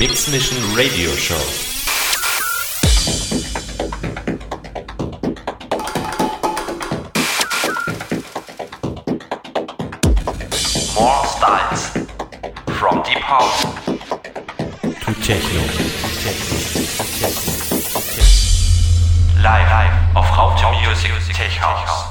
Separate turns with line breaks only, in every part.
Mix Mission Radio Show.
More styles. From deep house
To Techno.
live, live auf Raute Music Tech House.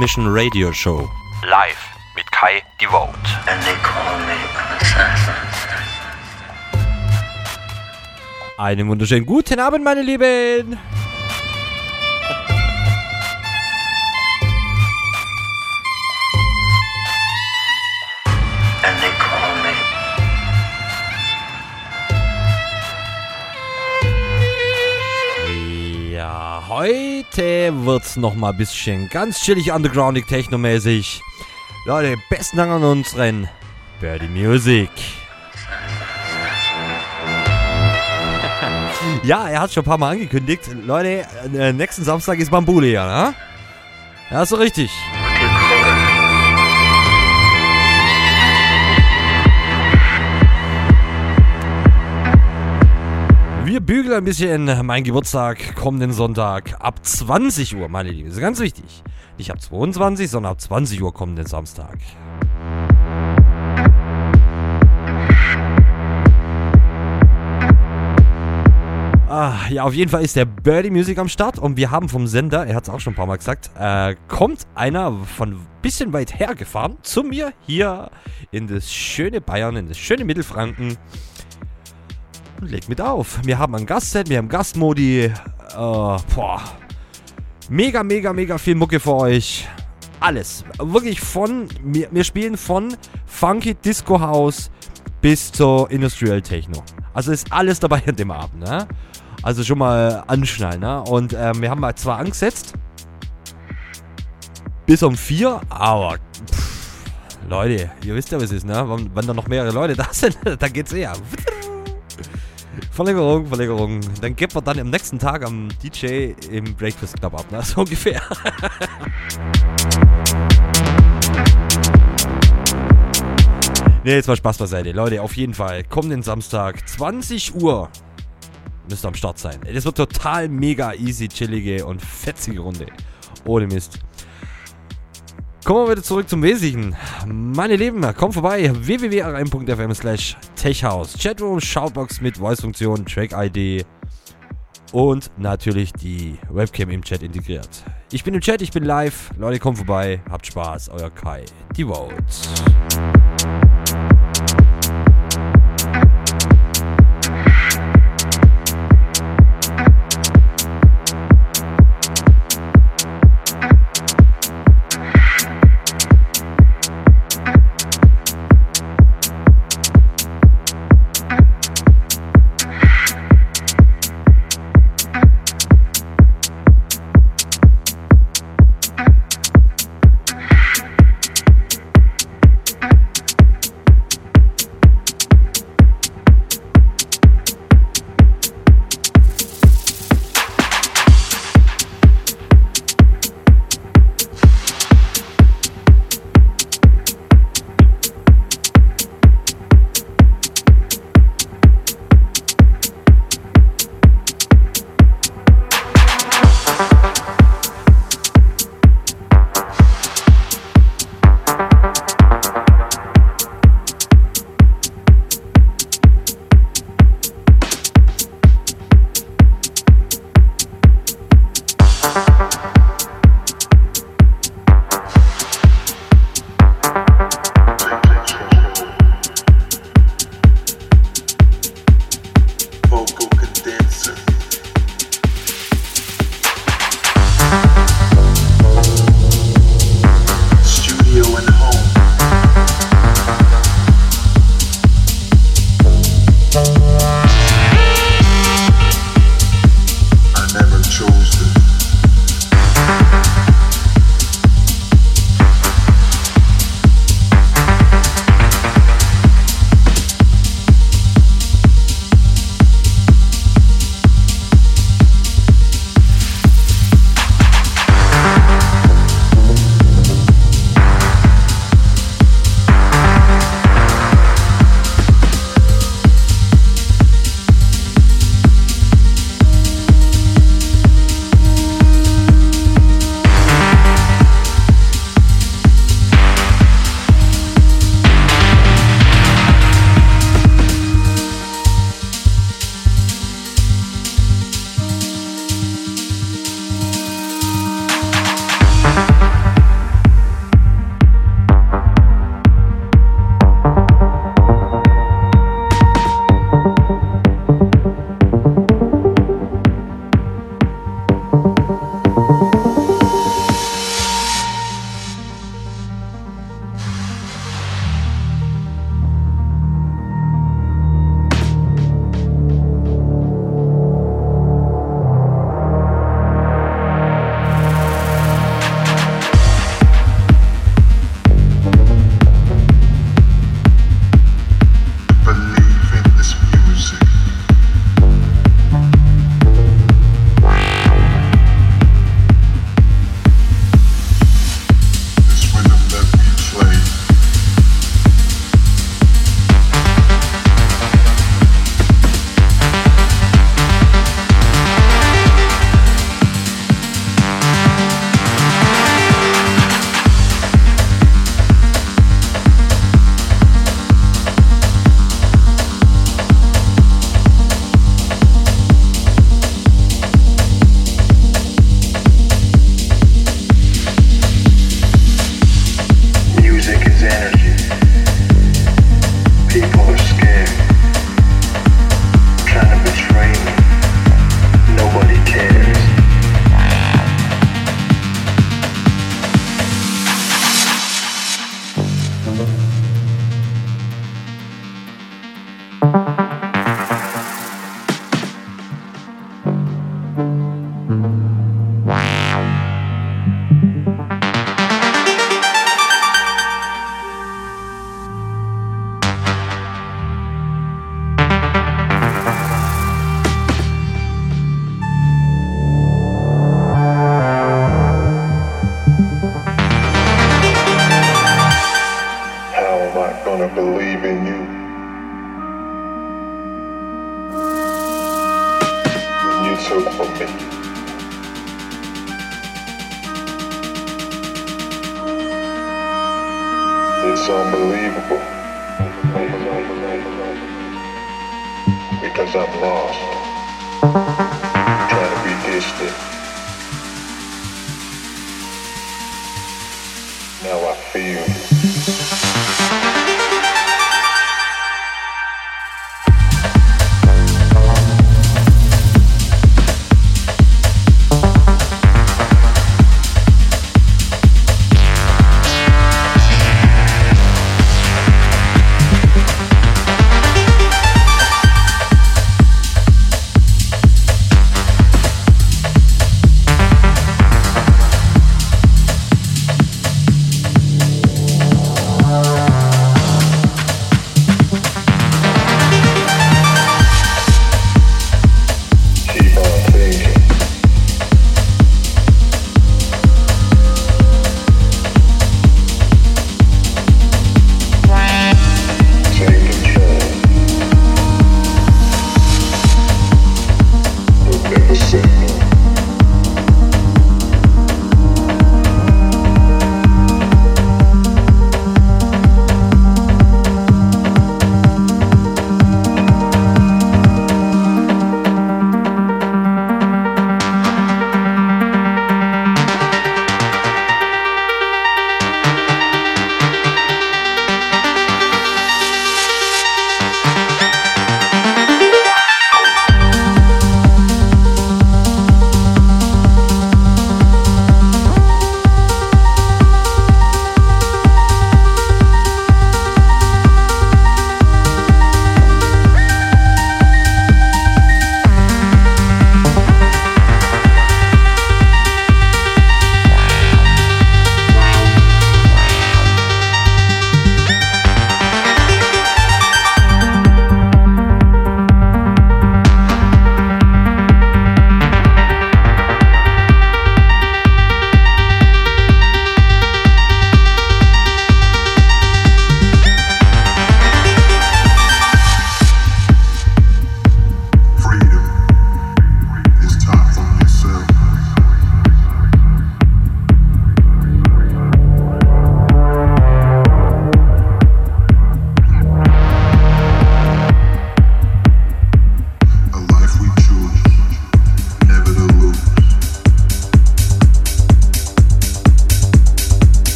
Mission Radio Show.
Live mit Kai Devote.
and they call me an assassin.
Einen wunderschönen guten Abend, meine Lieben. Wird's noch mal ein bisschen ganz chillig undergroundig technomäßig. Leute, besten Dank an unseren Birdie Music. Ja, er hat schon ein paar Mal angekündigt. Leute, äh, nächsten Samstag ist Bambule ja, ne? Ja, so richtig. Bügeln ein bisschen mein Geburtstag kommenden Sonntag ab 20 Uhr, meine Lieben. Das ist ganz wichtig. Nicht ab 22, sondern ab 20 Uhr kommenden Samstag. Ah, ja, auf jeden Fall ist der Birdie Music am Start und wir haben vom Sender, er hat es auch schon ein paar Mal gesagt, äh, kommt einer von bisschen weit her gefahren zu mir hier in das schöne Bayern, in das schöne Mittelfranken legt mit auf. Wir haben ein Gastset, wir haben Gastmodi. Äh, boah. Mega, mega, mega viel Mucke für euch. Alles. Wirklich von, wir, wir spielen von Funky Disco House bis zur Industrial Techno. Also ist alles dabei an dem Abend, ne? Also schon mal anschnallen, ne? Und ähm, wir haben mal zwar angesetzt. Bis um 4, aber pff, Leute, ihr wisst ja, was es ist, ne? Wenn, wenn da noch mehrere Leute da sind, dann geht's eher. Verlängerung, Verlängerung. Dann gibt man dann am nächsten Tag am DJ im Breakfast Club ab, ne? So ungefähr. ne, jetzt mal Spaß beiseite. Leute, auf jeden Fall. Kommenden Samstag, 20 Uhr. Müsst ihr am Start sein. Das wird total mega easy, chillige und fetzige Runde. Ohne Mist. Kommen wir wieder zurück zum Wesentlichen. Meine Lieben, kommt vorbei. www.rm.fm slash techhouse. Chatroom, Shoutbox mit Voice-Funktion, Track-ID und natürlich die Webcam im Chat integriert. Ich bin im Chat, ich bin live. Leute, kommt vorbei. Habt Spaß. Euer Kai. Die Vote.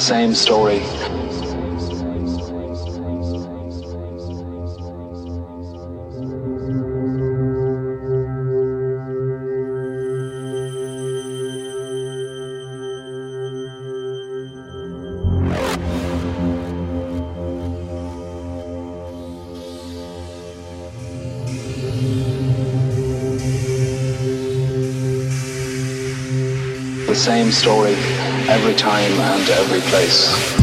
Same story. The same story every time and every place.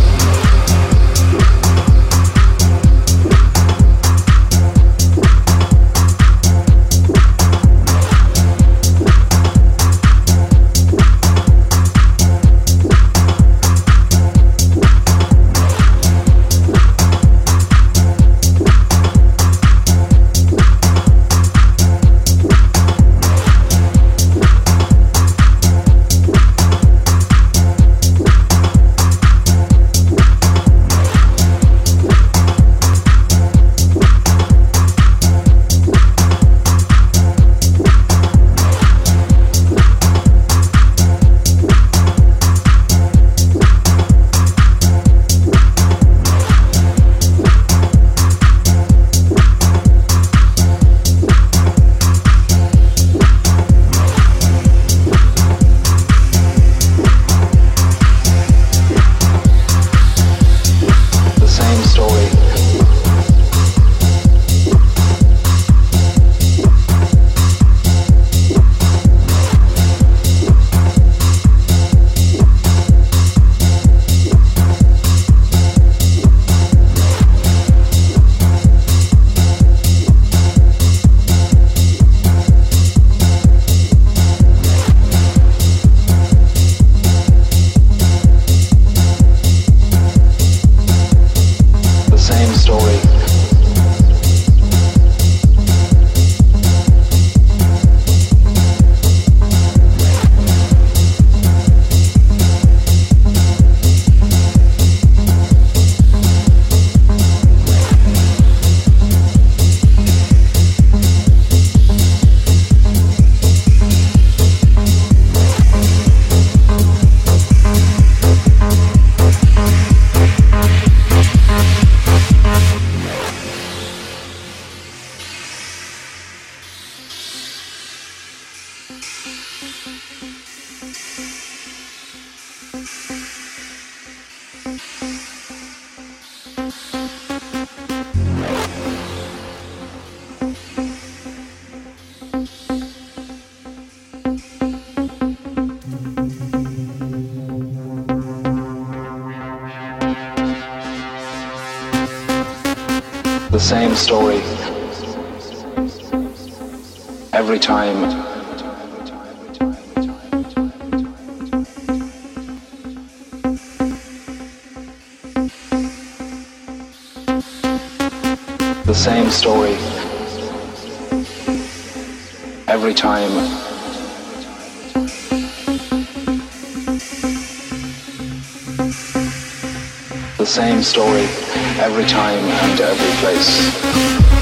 Same story. Every time. The same story. Every time. The same story every time and every place.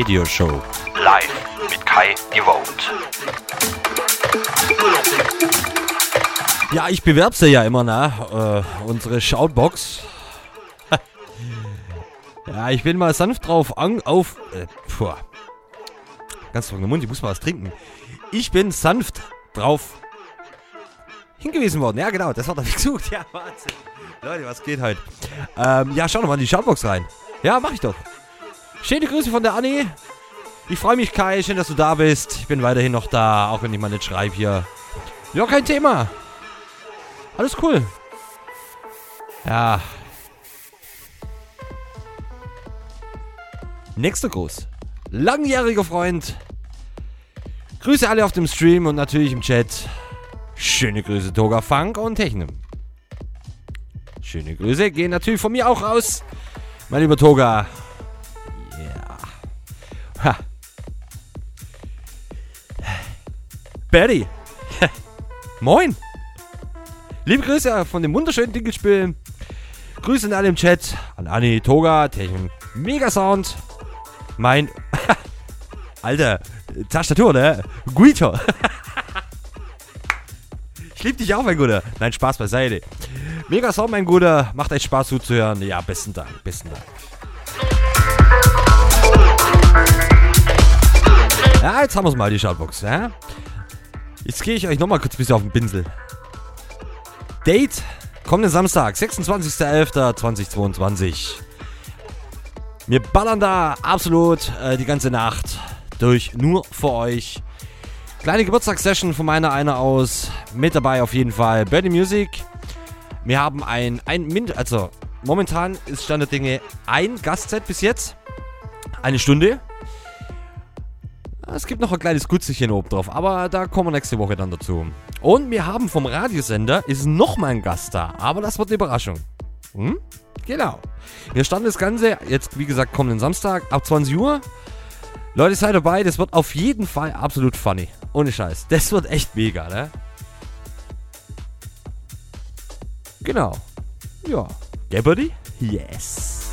Radio Show.
Live mit Kai Devote.
Ja, ich bewerbe sie ja immer, ne? Äh, unsere Shoutbox. ja, ich bin mal sanft drauf an, auf. Äh, puh. Ganz trockener Mund, ich muss mal was trinken. Ich bin sanft drauf hingewiesen worden. Ja, genau, das hat er gesucht. Ja, Wahnsinn. Leute, was geht heute? Ähm, ja, schau doch mal in die Shoutbox rein. Ja, mach ich doch. Schöne Grüße von der Anni. Ich freue mich, Kai. Schön, dass du da bist. Ich bin weiterhin noch da, auch wenn ich mal nicht schreibe hier. Ja, kein Thema. Alles cool. Ja. Nächster Gruß. Langjähriger Freund. Grüße alle auf dem Stream und natürlich im Chat. Schöne Grüße Toga Funk und Technim. Schöne Grüße gehen natürlich von mir auch raus. Mein lieber Toga. Ha. Betty. Moin. Liebe Grüße von dem wunderschönen Dinkelspiel. Grüße an alle im Chat. An Anni, Toga, Technik, Mega Sound. Mein. Alter, Tastatur, ne? Guitar. ich lieb dich auch, mein Guter. Nein, Spaß beiseite. Mega Sound, mein Guter. Macht echt Spaß zuzuhören. Ja, besten Dank, besten Dank. Ja, jetzt haben wir mal, die Shoutbox. Ja? Jetzt gehe ich euch nochmal kurz ein bisschen auf den Pinsel. Date, kommenden Samstag, 26.11.2022. Wir ballern da absolut äh, die ganze Nacht durch, nur für euch. Kleine Geburtstagssession von meiner einer aus. Mit dabei auf jeden Fall Birdie Music. Wir haben ein, ein Min also momentan ist Stand der Dinge ein Gastset bis jetzt. Eine Stunde. Es gibt noch ein kleines Gutzelchen oben drauf, aber da kommen wir nächste Woche dann dazu. Und wir haben vom Radiosender ist noch mal ein Gast da, aber das wird eine Überraschung. Hm? Genau. Wir starten das Ganze jetzt, wie gesagt, kommenden Samstag ab 20 Uhr. Leute, seid dabei, das wird auf jeden Fall absolut funny. Ohne Scheiß. Das wird echt mega, ne? Genau. Ja. Gabberty? Yes.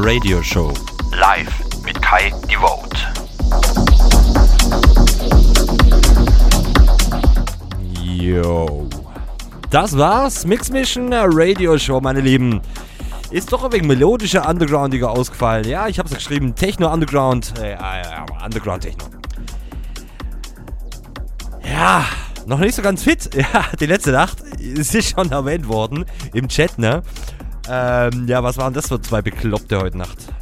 Radio Show.
Live mit Kai Devote.
Yo. Das war's. Mix Mission Radio Show, meine Lieben. Ist doch ein wenig melodischer, undergroundiger ausgefallen. Ja, ich hab's geschrieben. Techno Underground. Äh, äh, Underground Techno. Ja, noch nicht so ganz fit. Ja, die letzte Nacht ist hier schon erwähnt worden im Chat, ne? Ähm, ja, was waren das für zwei Bekloppte heute Nacht?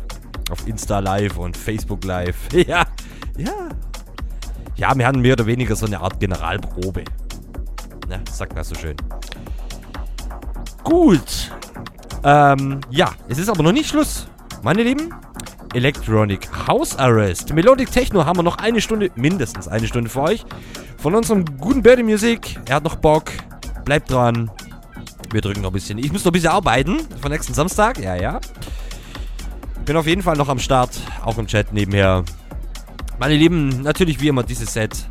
Auf Insta Live und Facebook Live. Ja, ja. Ja, wir hatten mehr oder weniger so eine Art Generalprobe. Ne, sagt man so schön. Gut. Ähm, ja, es ist aber noch nicht Schluss. Meine Lieben, Electronic House Arrest. Melodic Techno haben wir noch eine Stunde, mindestens eine Stunde für euch. Von unserem guten Birdie Music. Er hat noch Bock. Bleibt dran. Wir drücken noch ein bisschen. Ich muss noch ein bisschen arbeiten. Von nächsten Samstag. Ja, ja. Bin auf jeden Fall noch am Start. Auch im Chat nebenher. Meine Lieben, natürlich wie immer dieses Set.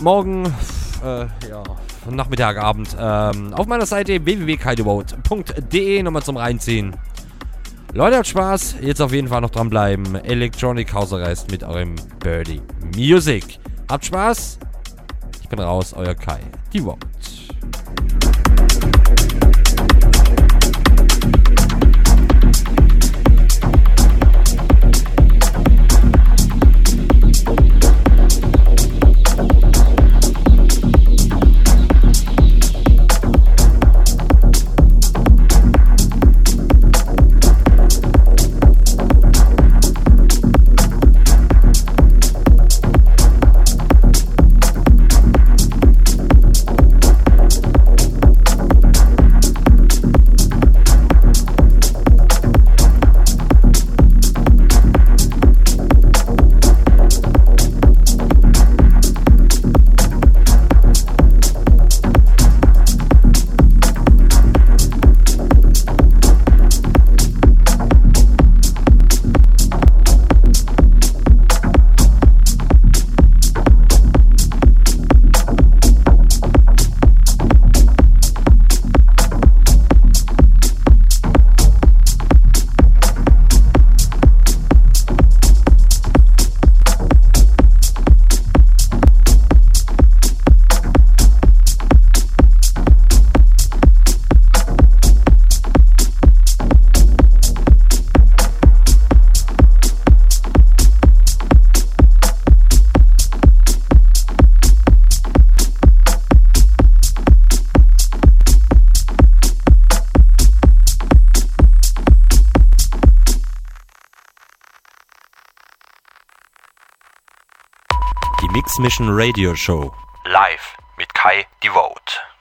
Morgen, äh, ja, Nachmittag, Abend. Ähm, auf meiner Seite www.kaidevote.de nochmal zum Reinziehen. Leute, habt Spaß. Jetzt auf jeden Fall noch dranbleiben. Electronic House Arrest mit eurem Birdie Music. Habt Spaß. Ich bin raus, euer Kai. Die Vote.
Die Mix Mission Radio Show. Live mit Kai Devote.